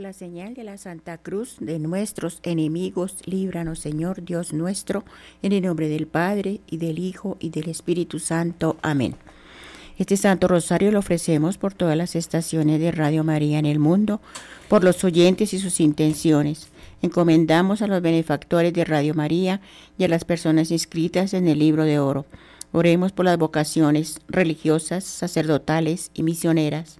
La señal de la Santa Cruz de nuestros enemigos, líbranos, Señor Dios nuestro, en el nombre del Padre, y del Hijo, y del Espíritu Santo. Amén. Este Santo Rosario lo ofrecemos por todas las estaciones de Radio María en el mundo, por los oyentes y sus intenciones. Encomendamos a los benefactores de Radio María y a las personas inscritas en el libro de oro. Oremos por las vocaciones religiosas, sacerdotales y misioneras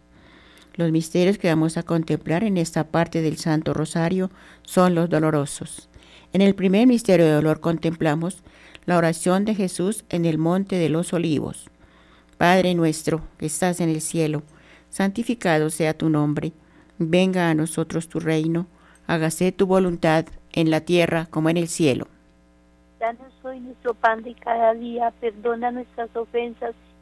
Los misterios que vamos a contemplar en esta parte del Santo Rosario son los dolorosos. En el primer misterio de dolor contemplamos la oración de Jesús en el monte de los olivos. Padre nuestro que estás en el cielo, santificado sea tu nombre, venga a nosotros tu reino, hágase tu voluntad en la tierra como en el cielo. Danos hoy nuestro pan de cada día, perdona nuestras ofensas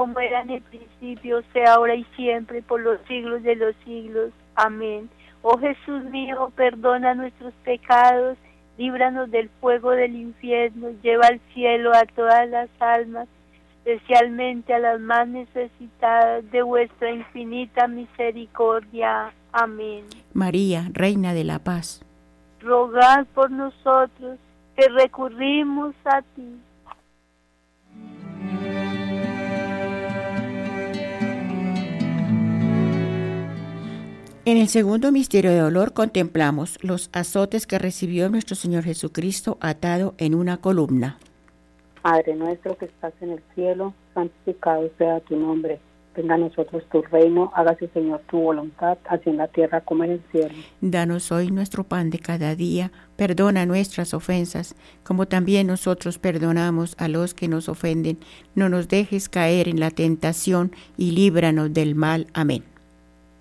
como era en el principio, sea ahora y siempre, por los siglos de los siglos. Amén. Oh Jesús mío, perdona nuestros pecados, líbranos del fuego del infierno, lleva al cielo a todas las almas, especialmente a las más necesitadas de vuestra infinita misericordia. Amén. María, Reina de la Paz, rogad por nosotros que recurrimos a ti. En el segundo misterio de dolor contemplamos los azotes que recibió nuestro Señor Jesucristo atado en una columna. Padre nuestro que estás en el cielo, santificado sea tu nombre. Venga a nosotros tu reino, hágase Señor tu voluntad, así en la tierra como en el cielo. Danos hoy nuestro pan de cada día, perdona nuestras ofensas, como también nosotros perdonamos a los que nos ofenden. No nos dejes caer en la tentación y líbranos del mal. Amén.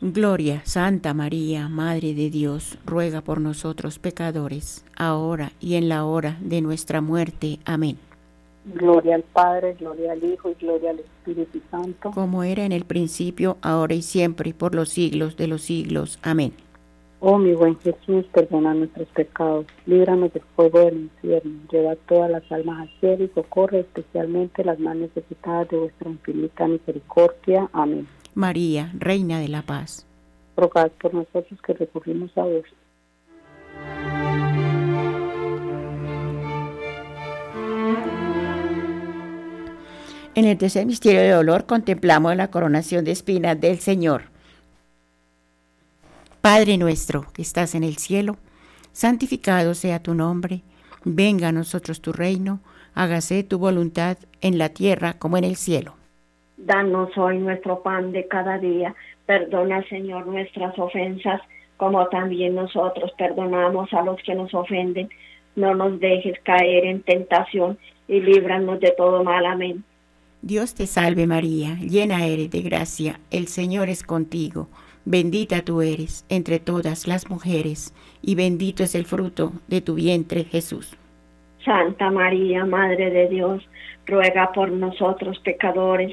Gloria, Santa María, Madre de Dios, ruega por nosotros pecadores, ahora y en la hora de nuestra muerte. Amén. Gloria al Padre, gloria al Hijo y gloria al Espíritu Santo. Como era en el principio, ahora y siempre, y por los siglos de los siglos. Amén. Oh mi buen Jesús, perdona nuestros pecados, líbranos del fuego del infierno, lleva todas las almas al cielo y socorre especialmente las más necesitadas de vuestra infinita misericordia. Amén. María, Reina de la Paz. Rogad por nosotros que recurrimos a vos. En el tercer misterio de dolor contemplamos la coronación de espinas del Señor. Padre nuestro que estás en el cielo, santificado sea tu nombre, venga a nosotros tu reino, hágase tu voluntad en la tierra como en el cielo. Danos hoy nuestro pan de cada día, perdona Señor nuestras ofensas, como también nosotros perdonamos a los que nos ofenden. No nos dejes caer en tentación y líbranos de todo mal. Amén. Dios te salve María, llena eres de gracia, el Señor es contigo. bendita tú eres entre todas las mujeres, y bendito es el fruto de tu vientre, Jesús. Santa María, Madre de Dios, ruega por nosotros pecadores,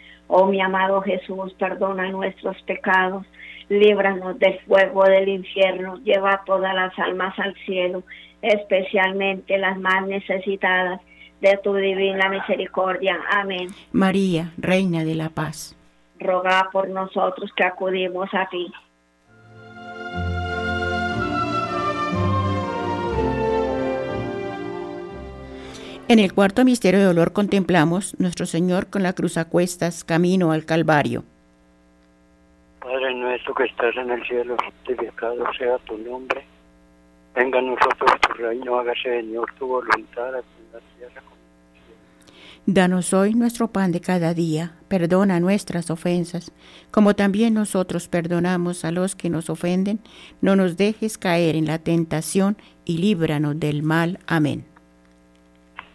Oh mi amado Jesús, perdona nuestros pecados, líbranos del fuego del infierno, lleva todas las almas al cielo, especialmente las más necesitadas de tu divina misericordia. Amén. María, Reina de la Paz. Roga por nosotros que acudimos a ti. En el cuarto misterio de dolor contemplamos nuestro Señor con la cruz a cuestas, camino al Calvario. Padre nuestro que estás en el cielo, santificado sea tu nombre. Venga a nosotros tu reino, hágase Señor tu voluntad aquí en la tierra como en el cielo. Danos hoy nuestro pan de cada día, perdona nuestras ofensas, como también nosotros perdonamos a los que nos ofenden, no nos dejes caer en la tentación y líbranos del mal. Amén.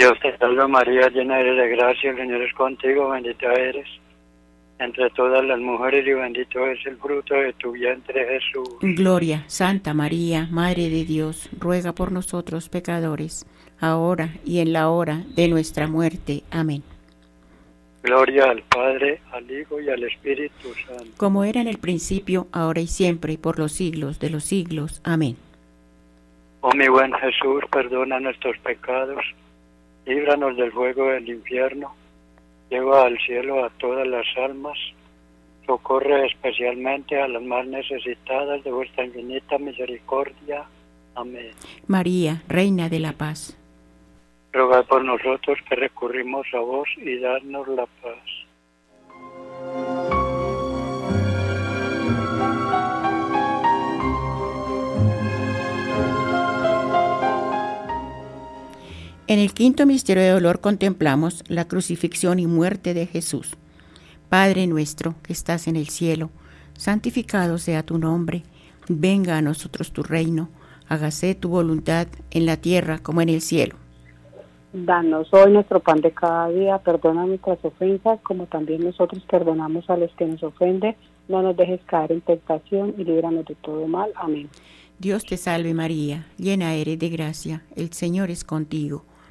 Dios te salve María, llena eres de gracia, el Señor es contigo, bendita eres entre todas las mujeres y bendito es el fruto de tu vientre Jesús. Gloria, Santa María, Madre de Dios, ruega por nosotros pecadores, ahora y en la hora de nuestra muerte. Amén. Gloria al Padre, al Hijo y al Espíritu Santo. Como era en el principio, ahora y siempre, y por los siglos de los siglos. Amén. Oh mi buen Jesús, perdona nuestros pecados líbranos del fuego del infierno, lleva al cielo a todas las almas, socorre especialmente a las más necesitadas de vuestra infinita misericordia. Amén. María, Reina de la Paz. Rogad por nosotros que recurrimos a vos y dadnos la paz. En el quinto misterio de dolor contemplamos la crucifixión y muerte de Jesús. Padre nuestro que estás en el cielo, santificado sea tu nombre, venga a nosotros tu reino, hágase tu voluntad en la tierra como en el cielo. Danos hoy nuestro pan de cada día, perdona nuestras ofensas como también nosotros perdonamos a los que nos ofenden, no nos dejes caer en tentación y líbranos de todo mal. Amén. Dios te salve María, llena eres de gracia, el Señor es contigo.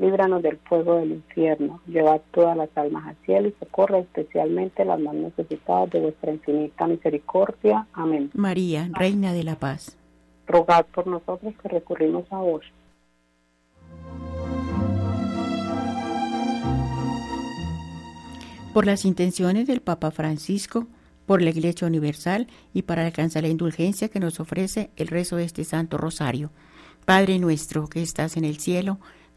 líbranos del fuego del infierno, llevad todas las almas al cielo y socorre especialmente las más necesitadas de vuestra infinita misericordia. Amén. María, Reina de la Paz. Rogad por nosotros que recurrimos a vos. por las intenciones del Papa Francisco, por la Iglesia Universal y para alcanzar la indulgencia que nos ofrece el rezo de este Santo Rosario. Padre nuestro que estás en el cielo,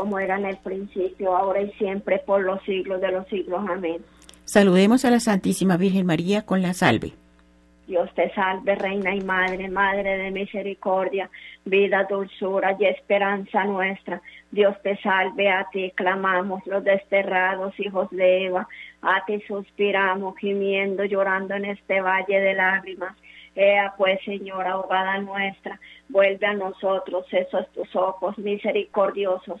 Como era en el principio, ahora y siempre, por los siglos de los siglos. Amén. Saludemos a la Santísima Virgen María con la salve. Dios te salve, Reina y Madre, Madre de misericordia, vida, dulzura y esperanza nuestra. Dios te salve, a ti clamamos los desterrados hijos de Eva, a ti suspiramos, gimiendo, llorando en este valle de lágrimas. Ea pues, Señora, abogada nuestra, vuelve a nosotros esos tus ojos misericordiosos.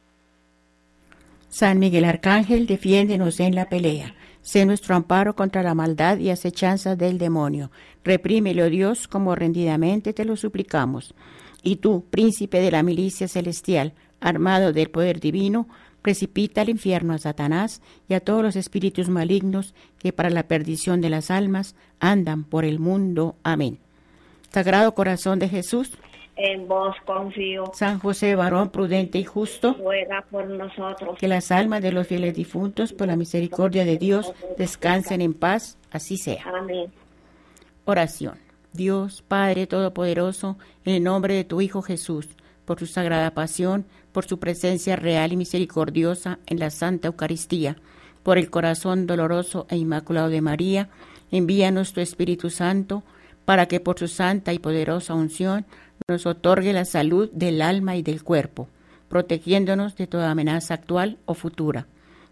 San Miguel Arcángel, defiéndenos en la pelea. Sé nuestro amparo contra la maldad y acechanza del demonio. Reprímelo, Dios, como rendidamente te lo suplicamos. Y tú, príncipe de la milicia celestial, armado del poder divino, precipita al infierno a Satanás y a todos los espíritus malignos que para la perdición de las almas andan por el mundo. Amén. Sagrado corazón de Jesús, en vos confío. San José, varón prudente y justo, ruega por nosotros. Que las almas de los fieles difuntos, por la misericordia de Dios, descansen en paz, así sea. Amén. Oración. Dios Padre Todopoderoso, en el nombre de tu Hijo Jesús, por su sagrada pasión, por su presencia real y misericordiosa en la Santa Eucaristía, por el corazón doloroso e inmaculado de María, envíanos tu Espíritu Santo, para que por su santa y poderosa unción nos otorgue la salud del alma y del cuerpo, protegiéndonos de toda amenaza actual o futura.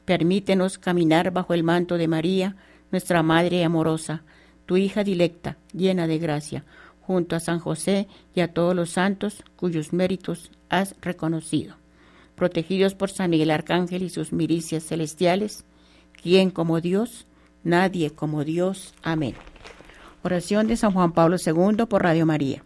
Permítenos caminar bajo el manto de María, nuestra Madre amorosa, tu hija dilecta, llena de gracia, junto a San José y a todos los santos cuyos méritos has reconocido. Protegidos por San Miguel Arcángel y sus milicias celestiales, ¿quién como Dios? Nadie como Dios. Amén. Oración de San Juan Pablo II por Radio María.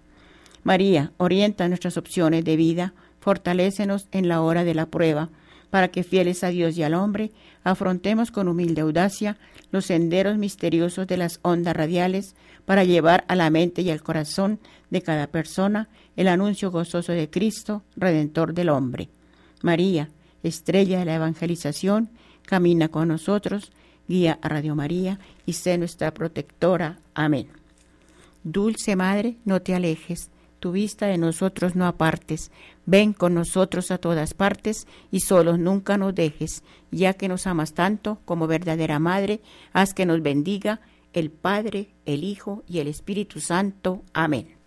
María, orienta nuestras opciones de vida, fortalécenos en la hora de la prueba, para que fieles a Dios y al hombre, afrontemos con humilde audacia los senderos misteriosos de las ondas radiales, para llevar a la mente y al corazón de cada persona el anuncio gozoso de Cristo, Redentor del hombre. María, estrella de la evangelización, camina con nosotros, guía a Radio María y sé nuestra protectora. Amén. Dulce Madre, no te alejes tu vista de nosotros no apartes. Ven con nosotros a todas partes y solos nunca nos dejes, ya que nos amas tanto como verdadera Madre, haz que nos bendiga el Padre, el Hijo y el Espíritu Santo. Amén.